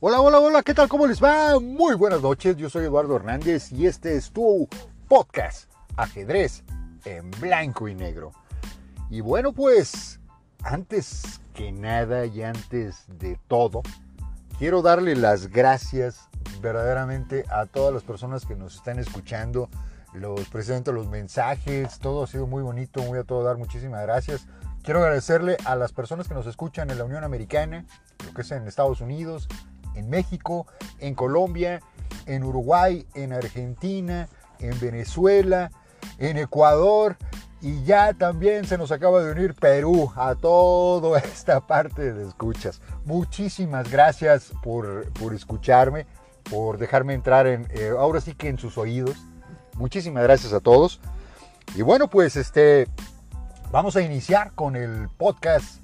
Hola, hola, hola, ¿qué tal? ¿Cómo les va? Muy buenas noches, yo soy Eduardo Hernández y este es tu podcast, Ajedrez en Blanco y Negro. Y bueno, pues, antes que nada y antes de todo, quiero darle las gracias verdaderamente a todas las personas que nos están escuchando, los presento los mensajes, todo ha sido muy bonito, muy a todo dar, muchísimas gracias. Quiero agradecerle a las personas que nos escuchan en la Unión Americana, lo que es en Estados Unidos, en México, en Colombia, en Uruguay, en Argentina, en Venezuela, en Ecuador y ya también se nos acaba de unir Perú a toda esta parte de escuchas. Muchísimas gracias por, por escucharme, por dejarme entrar en, eh, ahora sí que en sus oídos. Muchísimas gracias a todos. Y bueno, pues este, vamos a iniciar con el podcast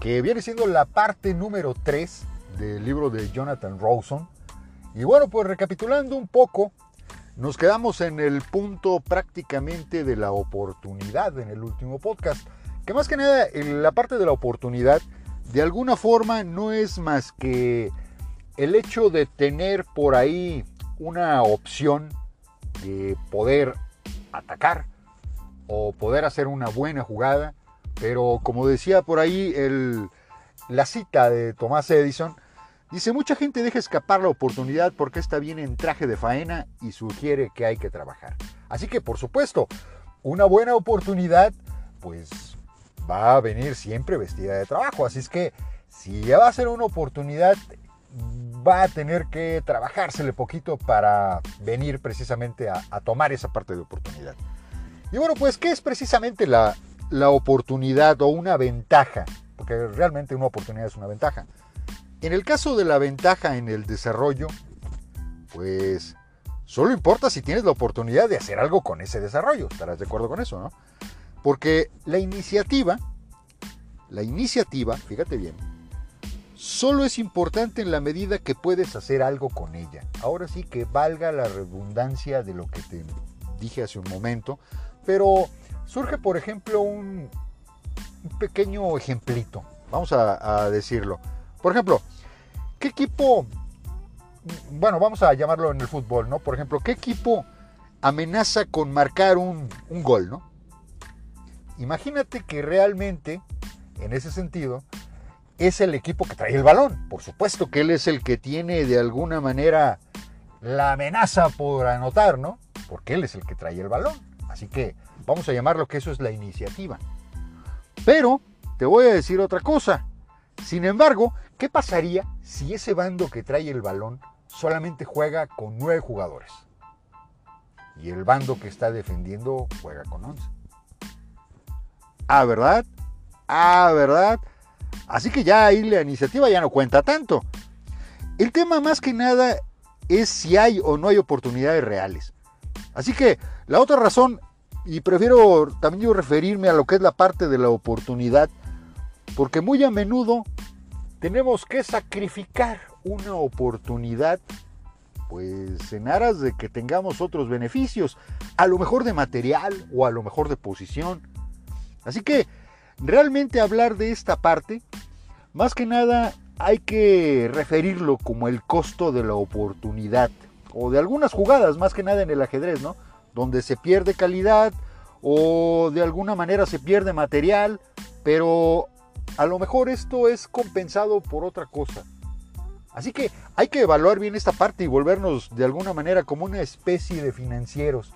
que viene siendo la parte número 3 del libro de Jonathan Rawson. Y bueno, pues recapitulando un poco, nos quedamos en el punto prácticamente de la oportunidad en el último podcast. Que más que nada, en la parte de la oportunidad, de alguna forma no es más que el hecho de tener por ahí una opción de poder atacar o poder hacer una buena jugada. Pero como decía por ahí el, la cita de Tomás Edison, Dice, mucha gente deja escapar la oportunidad porque está bien en traje de faena y sugiere que hay que trabajar. Así que, por supuesto, una buena oportunidad, pues va a venir siempre vestida de trabajo. Así es que, si ya va a ser una oportunidad, va a tener que trabajársele poquito para venir precisamente a, tomar esa parte de oportunidad. Y bueno, pues, ¿qué es precisamente la oportunidad o una ventaja? Porque realmente una oportunidad es una ventaja. En el caso de la ventaja en el desarrollo, pues solo importa si tienes la oportunidad de hacer algo con ese desarrollo. Estarás de acuerdo con eso, ¿no? Porque la iniciativa, la iniciativa, fíjate bien, solo es importante en la medida que puedes hacer algo con ella. Ahora sí que valga la redundancia de lo que te dije hace un momento, pero surge, por ejemplo, un, pequeño ejemplito. Vamos a decirlo. Por ejemplo, ¿qué equipo, bueno, vamos a llamarlo en el fútbol, ¿no? Por ejemplo, ¿qué equipo amenaza con marcar un, gol, ¿no? Imagínate que realmente, en ese sentido, es el equipo que trae el balón. Por supuesto que él es el que tiene de alguna manera la amenaza por anotar, ¿no? Porque él es el que trae el balón. Así que vamos a llamarlo que eso es la iniciativa. Pero te voy a decir otra cosa. Sin embargo, ¿qué pasaría si ese bando que trae el balón solamente juega con nueve jugadores? Y el bando que está defendiendo juega con once. Ah, ¿verdad? Ah, ¿verdad? Así que ya ahí la iniciativa ya no cuenta tanto. El tema más que nada es si hay o no hay oportunidades reales. Así que la otra razón, y prefiero también yo referirme a lo que es la parte de la oportunidad, porque muy a menudo tenemos que sacrificar una oportunidad pues en aras de que tengamos otros beneficios, a lo mejor de material o a lo mejor de posición. Así que realmente hablar de esta parte, más que nada hay que referirlo como el costo de la oportunidad o de algunas jugadas, más que nada en el ajedrez, ¿no? Donde se pierde calidad o de alguna manera se pierde material, pero a lo mejor esto es compensado por otra cosa. Así que hay que evaluar bien esta parte y volvernos de alguna manera como una especie de financieros.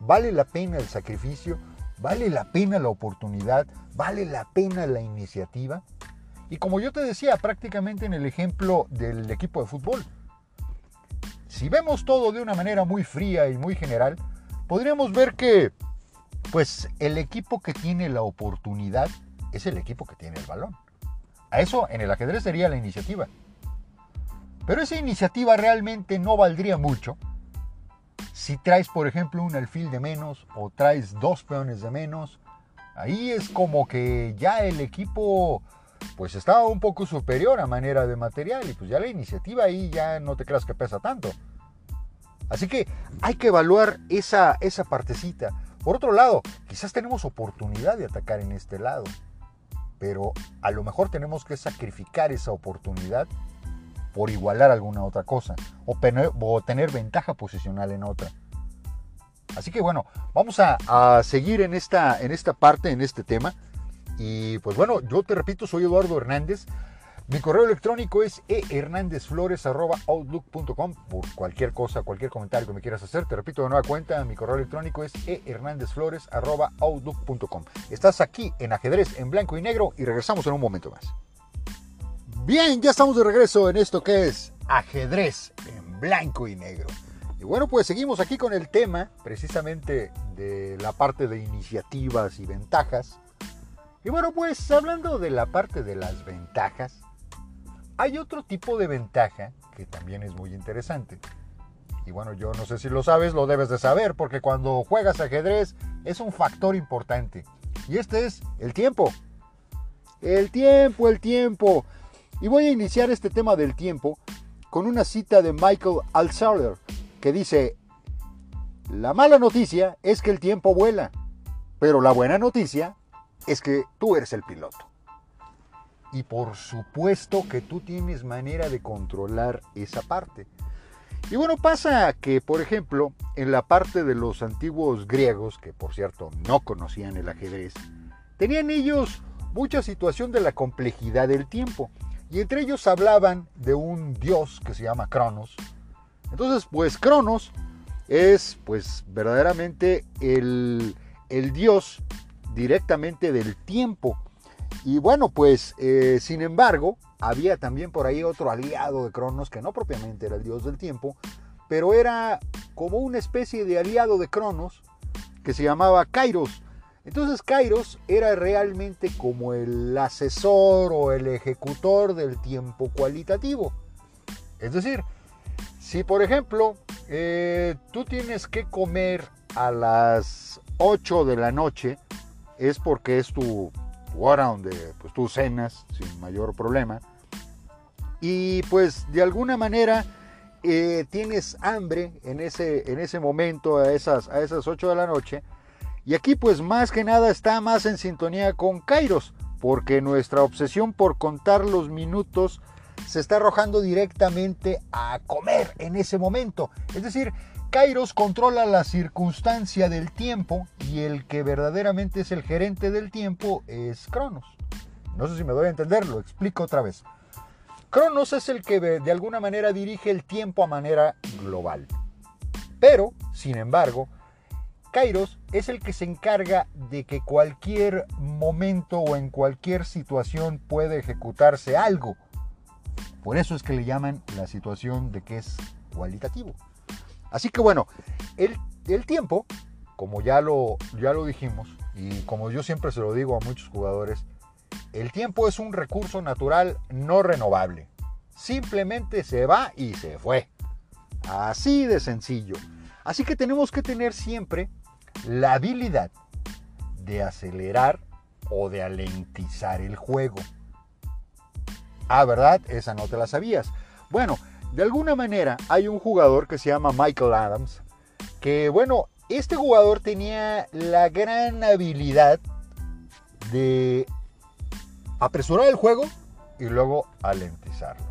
¿Vale la pena el sacrificio? ¿Vale la pena la oportunidad? ¿Vale la pena la iniciativa? Y como yo te decía prácticamente en el ejemplo del equipo de fútbol, si vemos todo de una manera muy fría y muy general, podríamos ver que pues el equipo que tiene la oportunidad es el equipo que tiene el balón. A eso en el ajedrez sería la iniciativa. Pero esa iniciativa realmente no valdría mucho si traes, por ejemplo, un alfil de menos o traes dos peones de menos. Ahí es como que ya el equipo pues estaba un poco superior a manera de material y pues ya la iniciativa ahí ya no te creas que pesa tanto. Así que hay que evaluar esa, esa partecita. Por otro lado, quizás tenemos oportunidad de atacar en este lado pero a lo mejor tenemos que sacrificar esa oportunidad por igualar alguna otra cosa o tener, ventaja posicional en otra. Así que bueno, vamos a, a, seguir en esta, en esta parte, en este tema. Y pues bueno, yo te repito, soy Eduardo Hernández. Mi correo electrónico es ehernandezflores.outlook.com por cualquier cosa, cualquier comentario que me quieras hacer. Te repito de nueva cuenta, mi correo electrónico es ehernandezflores.outlook.com. Estás aquí en ajedrez en blanco y negro y regresamos en un momento más. Bien, ya estamos de regreso en esto que es ajedrez en blanco y negro. Y bueno, pues seguimos aquí con el tema precisamente de la parte de iniciativas y ventajas. Y bueno, pues hablando de la parte de las ventajas, hay otro tipo de ventaja que también es muy interesante. Y bueno, yo no sé si lo sabes, lo debes de saber, porque cuando juegas ajedrez es un factor importante. Y este es el tiempo. El tiempo, el tiempo. Y voy a iniciar este tema del tiempo con una cita de Michael Altshuler que dice, la mala noticia es que el tiempo vuela, pero la buena noticia es que tú eres el piloto. Y por supuesto que tú tienes manera de controlar esa parte. Y bueno, pasa que, por ejemplo, en la parte de los antiguos griegos, que por cierto no conocían el ajedrez, tenían ellos mucha situación de la complejidad del tiempo. Y entre ellos hablaban de un dios que se llama Cronos. Entonces, pues Cronos es pues verdaderamente el, el dios directamente del tiempo. Y bueno, pues eh, sin embargo, había también por ahí otro aliado de Cronos que no propiamente era el dios del tiempo, pero era como una especie de aliado de Cronos que se llamaba Kairos. Entonces Kairos era realmente como el asesor o el ejecutor del tiempo cualitativo. Es decir, si por ejemplo eh, tú tienes que comer a las 8 de la noche, es porque es tu donde pues, tú cenas sin mayor problema. Y pues de alguna manera eh, tienes hambre en ese, en ese momento, a esas, a esas 8 de la noche. Y aquí pues más que nada está más en sintonía con Kairos, porque nuestra obsesión por contar los minutos se está arrojando directamente a comer en ese momento. Es decir, Kairos controla la circunstancia del tiempo y el que verdaderamente es el gerente del tiempo es Cronos. No sé si me doy a entender, lo explico otra vez. Cronos es el que de alguna manera dirige el tiempo a manera global. Pero, sin embargo, Kairos es el que se encarga de que cualquier momento o en cualquier situación puede ejecutarse algo. Por eso es que le llaman la situación de que es cualitativo. Así que bueno, el, tiempo, como ya lo, ya lo dijimos, y como yo siempre se lo digo a muchos jugadores, el tiempo es un recurso natural no renovable. Simplemente se va y se fue. Así de sencillo. Así que tenemos que tener siempre la habilidad de acelerar o de alentizar el juego. Ah, ¿verdad? Esa no te la sabías. Bueno, de alguna manera hay un jugador que se llama Michael Adams, que bueno, este jugador tenía la gran habilidad de apresurar el juego y luego alentizarlo.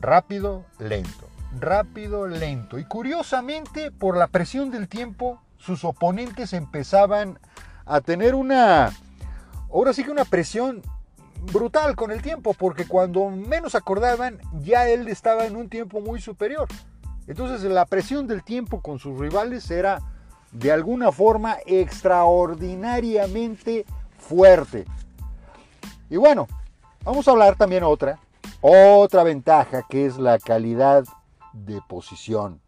Rápido, lento, rápido, lento. Y curiosamente, por la presión del tiempo, sus oponentes empezaban a tener una, ahora sí que una presión brutal con el tiempo, porque cuando menos acordaban, ya él estaba en un tiempo muy superior. Entonces la presión del tiempo con sus rivales era de alguna forma extraordinariamente fuerte. Y bueno, vamos a hablar también otra, otra ventaja que es la calidad de posición.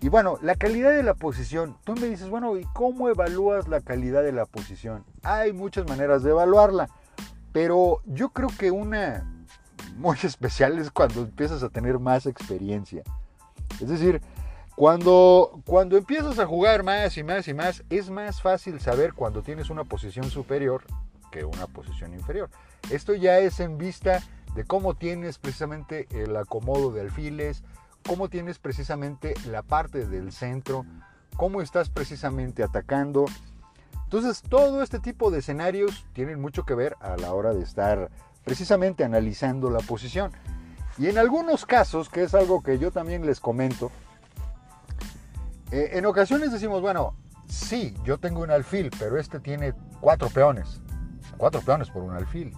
Y bueno, la calidad de la posición, tú me dices, bueno, ¿y cómo evalúas la calidad de la posición? Hay muchas maneras de evaluarla. Pero yo creo que una muy especial es cuando empiezas a tener más experiencia. Es decir, cuando, cuando empiezas a jugar más y más y más, es más fácil saber cuando tienes una posición superior que una posición inferior. Esto ya es en vista de cómo tienes precisamente el acomodo de alfiles, cómo tienes precisamente la parte del centro, cómo estás precisamente atacando. Entonces, todo este tipo de escenarios tienen mucho que ver a la hora de estar precisamente analizando la posición. Y en algunos casos, que es algo que yo también les comento, eh, en ocasiones decimos, bueno, sí, yo tengo un alfil, pero este tiene cuatro peones. Cuatro peones por un alfil.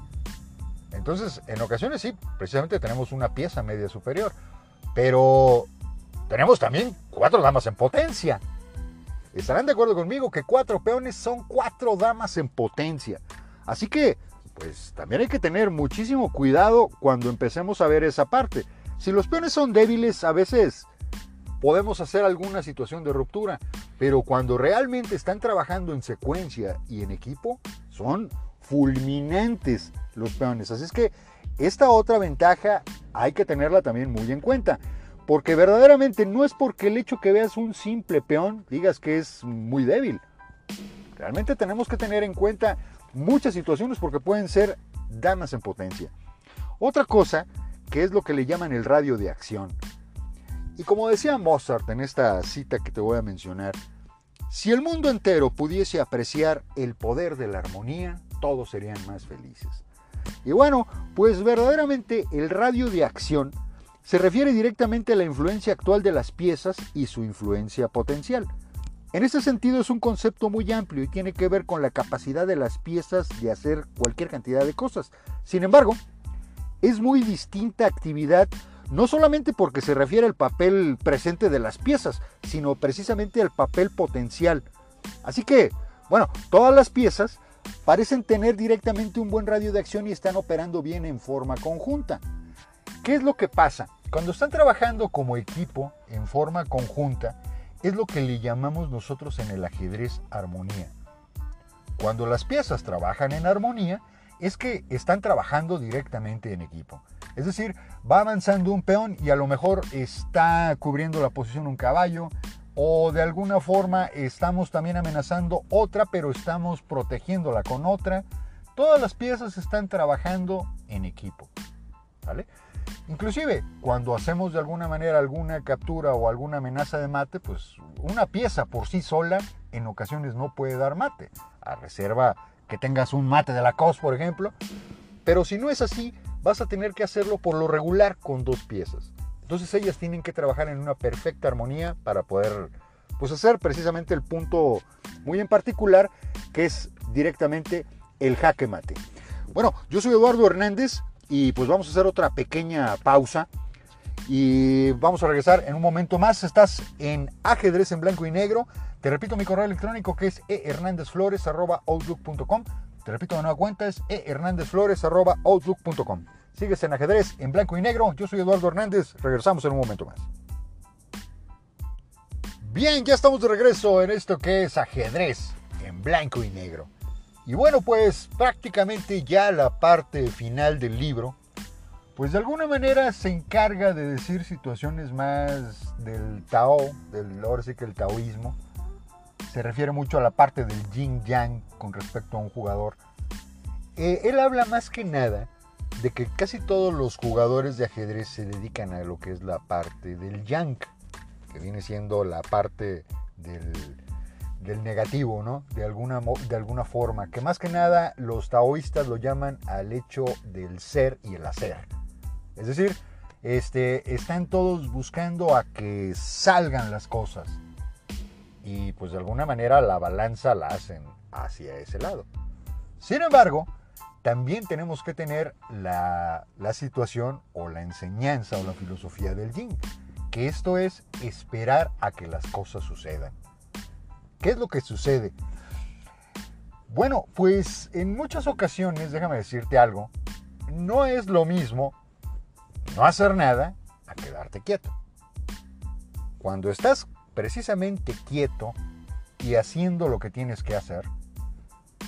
Entonces, en ocasiones sí, precisamente tenemos una pieza media superior. Pero tenemos también cuatro damas en potencia. Estarán de acuerdo conmigo que cuatro peones son cuatro damas en potencia. Así que, pues también hay que tener muchísimo cuidado cuando empecemos a ver esa parte. Si los peones son débiles, a veces podemos hacer alguna situación de ruptura, pero cuando realmente están trabajando en secuencia y en equipo, son fulminantes los peones. Así es que esta otra ventaja hay que tenerla también muy en cuenta. Porque verdaderamente no es porque el hecho que veas un simple peón digas que es muy débil. Realmente tenemos que tener en cuenta muchas situaciones porque pueden ser damas en potencia. Otra cosa que es lo que le llaman el radio de acción. Y como decía Mozart en esta cita que te voy a mencionar, si el mundo entero pudiese apreciar el poder de la armonía, todos serían más felices. Y bueno, pues verdaderamente el radio de acción se refiere directamente a la influencia actual de las piezas y su influencia potencial. En ese sentido es un concepto muy amplio y tiene que ver con la capacidad de las piezas de hacer cualquier cantidad de cosas. Sin embargo, es muy distinta actividad no solamente porque se refiere al papel presente de las piezas, sino precisamente al papel potencial. Así que, bueno, todas las piezas parecen tener directamente un buen radio de acción y están operando bien en forma conjunta. ¿Qué es lo que pasa? Cuando están trabajando como equipo en forma conjunta, es lo que le llamamos nosotros en el ajedrez armonía. Cuando las piezas trabajan en armonía, es que están trabajando directamente en equipo. Es decir, va avanzando un peón y a lo mejor está cubriendo la posición un caballo, o de alguna forma estamos también amenazando otra, pero estamos protegiéndola con otra. Todas las piezas están trabajando en equipo. ¿vale? Inclusive, cuando hacemos de alguna manera alguna captura o alguna amenaza de mate, pues una pieza por sí sola en ocasiones no puede dar mate. A reserva que tengas un mate de la COS, por ejemplo. Pero si no es así, vas a tener que hacerlo por lo regular con dos piezas. Entonces ellas tienen que trabajar en una perfecta armonía para poder pues, hacer precisamente el punto muy en particular que es directamente el jaque mate. Bueno, yo soy Eduardo Hernández y pues vamos a hacer otra pequeña pausa y vamos a regresar en un momento más. Estás en ajedrez en blanco y negro. Te repito mi correo electrónico que es ehernandezflores.outlook.com. Te repito de nueva cuenta es ehernandezflores.outlook.com. Sigues en ajedrez en blanco y negro. Yo soy Eduardo Hernández. Regresamos en un momento más. Bien, ya estamos de regreso en esto que es ajedrez en blanco y negro. Y bueno, pues prácticamente ya la parte final del libro, pues de alguna manera se encarga de decir situaciones más del Tao, del ahora sí que el taoísmo. Se refiere mucho a la parte del yin yang con respecto a un jugador. Eh, él habla más que nada de que casi todos los jugadores de ajedrez se dedican a lo que es la parte del yang, que viene siendo la parte del, negativo, ¿no? De alguna, de alguna forma, que más que nada los taoístas lo llaman al hecho del ser y el hacer. Es decir, este, están todos buscando a que salgan las cosas. Y pues de alguna manera la balanza la hacen hacia ese lado. Sin embargo, también tenemos que tener la, situación o la enseñanza o la filosofía del yin, que esto es esperar a que las cosas sucedan. ¿Qué es lo que sucede? Bueno, pues en muchas ocasiones, déjame decirte algo, no es lo mismo no hacer nada a quedarte quieto. Cuando estás precisamente quieto y haciendo lo que tienes que hacer,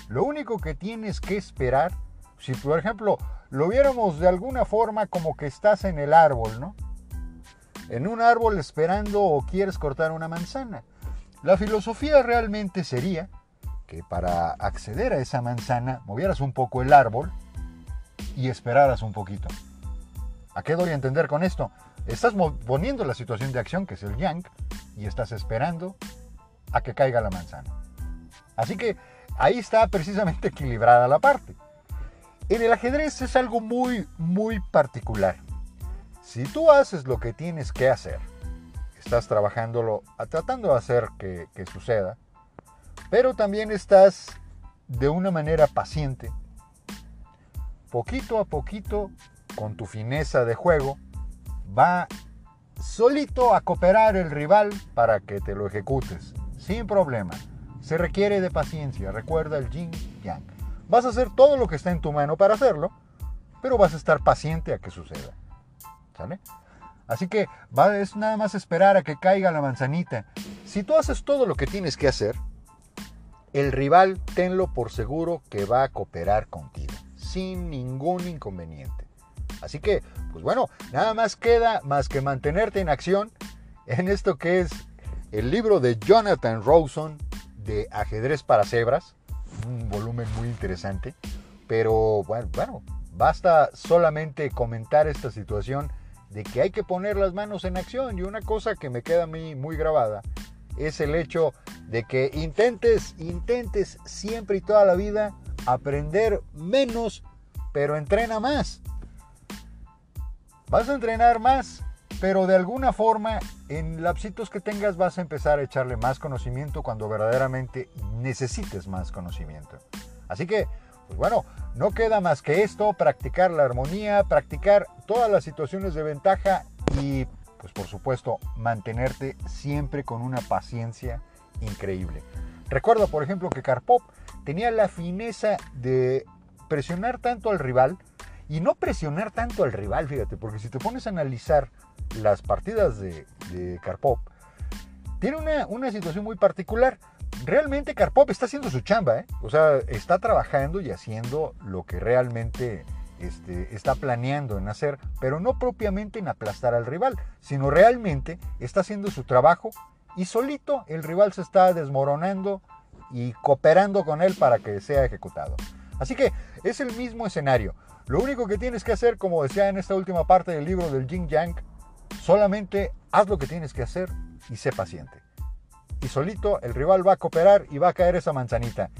lo único que tienes que esperar si por ejemplo lo viéramos de alguna forma como que estás en el árbol, ¿no? En un árbol esperando o quieres cortar una manzana. La filosofía realmente sería que para acceder a esa manzana movieras un poco el árbol y esperaras un poquito. ¿A qué doy a entender con esto? Estás poniendo la situación de acción, que es el yang, y estás esperando a que caiga la manzana. Así que ahí está precisamente equilibrada la parte. En el ajedrez es algo muy, muy particular. Si tú haces lo que tienes que hacer, estás trabajándolo, tratando de hacer que, que suceda, pero también estás de una manera paciente, poquito a poquito, con tu fineza de juego, va solito a cooperar el rival para que te lo ejecutes, sin problema. Se requiere de paciencia, recuerda el yin yang. Vas a hacer todo lo que está en tu mano para hacerlo, pero vas a estar paciente a que suceda. ¿Sale? Así que va, es nada más esperar a que caiga la manzanita. Si tú haces todo lo que tienes que hacer, el rival tenlo por seguro que va a cooperar contigo, sin ningún inconveniente. Así que, pues bueno, nada más queda más que mantenerte en acción en esto que es el libro de Jonathan Rawson de Ajedrez para Cebras, un volumen muy interesante, pero bueno, bueno, basta solamente comentar esta situación de que hay que poner las manos en acción y una cosa que me queda a mí muy grabada es el hecho de que intentes, intentes siempre y toda la vida aprender menos, pero entrena más. Vas a entrenar más, pero de alguna forma en lapsitos que tengas vas a empezar a echarle más conocimiento cuando verdaderamente necesites más conocimiento. Así que, pues bueno, no queda más que esto, practicar la armonía, practicar todas las situaciones de ventaja y pues por supuesto, mantenerte siempre con una paciencia increíble. Recuerda, por ejemplo, que Karpov tenía la fineza de presionar tanto al rival y no presionar tanto al rival, fíjate, porque si te pones a analizar las partidas de, de tiene una, una, situación muy particular. Realmente Karpov está haciendo su chamba, ¿eh? o sea, está trabajando y haciendo lo que realmente este, está planeando en hacer, pero no propiamente en aplastar al rival, sino realmente está haciendo su trabajo y solito el rival se está desmoronando y cooperando con él para que sea ejecutado. Así que es el mismo escenario. Lo único que tienes que hacer, como decía en esta última parte del libro del Jing Yang, solamente haz lo que tienes que hacer y sé paciente. Y solito el rival va a cooperar y va a caer esa manzanita.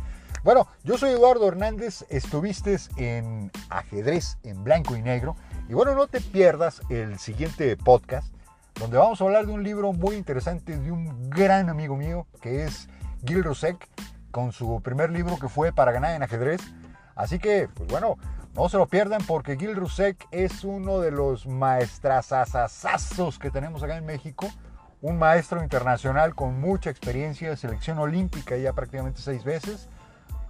Bueno, yo soy Eduardo Hernández, estuviste en ajedrez en blanco y negro. Y bueno, no te pierdas el siguiente podcast, donde vamos a hablar de un libro muy interesante de un gran amigo mío, que es Gil Rusek, con su primer libro que fue Para ganar en ajedrez. Así que, pues bueno, no se lo pierdan porque Gil Rusek es uno de los maestrazazazazos que tenemos acá en México. Un maestro internacional con mucha experiencia, selección olímpica ya prácticamente seis veces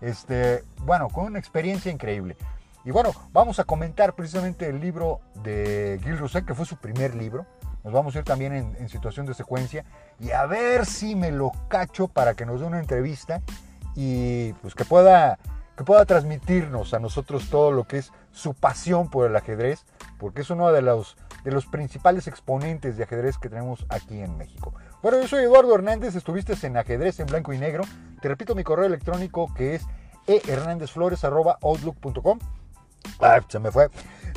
este, bueno, con una experiencia increíble. Y bueno, vamos a comentar precisamente el libro de Gil Rousset, que fue su primer libro. Nos vamos a ir también en, situación de secuencia y a ver si me lo cacho para que nos dé una entrevista y pues que pueda, que pueda transmitirnos a nosotros todo lo que es su pasión por el ajedrez, porque es uno de los, de los principales exponentes de ajedrez que tenemos aquí en México. Bueno, yo soy Eduardo Hernández, estuviste en ajedrez en blanco y negro. Te repito mi correo electrónico que es ehernandezflores.outlook.com. Se me fue.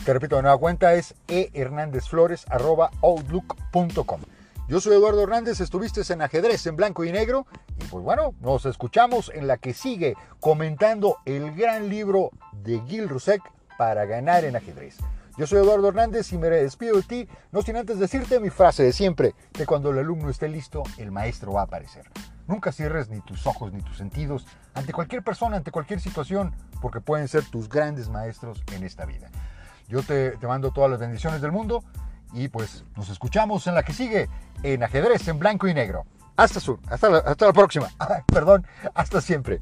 Te repito de nueva cuenta, es ehernandezflores.outlook.com. Yo soy Eduardo Hernández, estuviste en ajedrez en blanco y negro. Y pues bueno, nos escuchamos en la que sigue comentando el gran libro de Gil Rusek para ganar en ajedrez. Yo soy Eduardo Hernández y me despido de ti, no sin antes decirte mi frase de siempre, que cuando el alumno esté listo, el maestro va a aparecer. Nunca cierres ni tus ojos ni tus sentidos ante cualquier persona, ante cualquier situación, porque pueden ser tus grandes maestros en esta vida. Yo te, mando todas las bendiciones del mundo y pues nos escuchamos en la que sigue, en ajedrez en blanco y negro. Hasta, su, hasta, hasta la próxima. perdón, hasta siempre.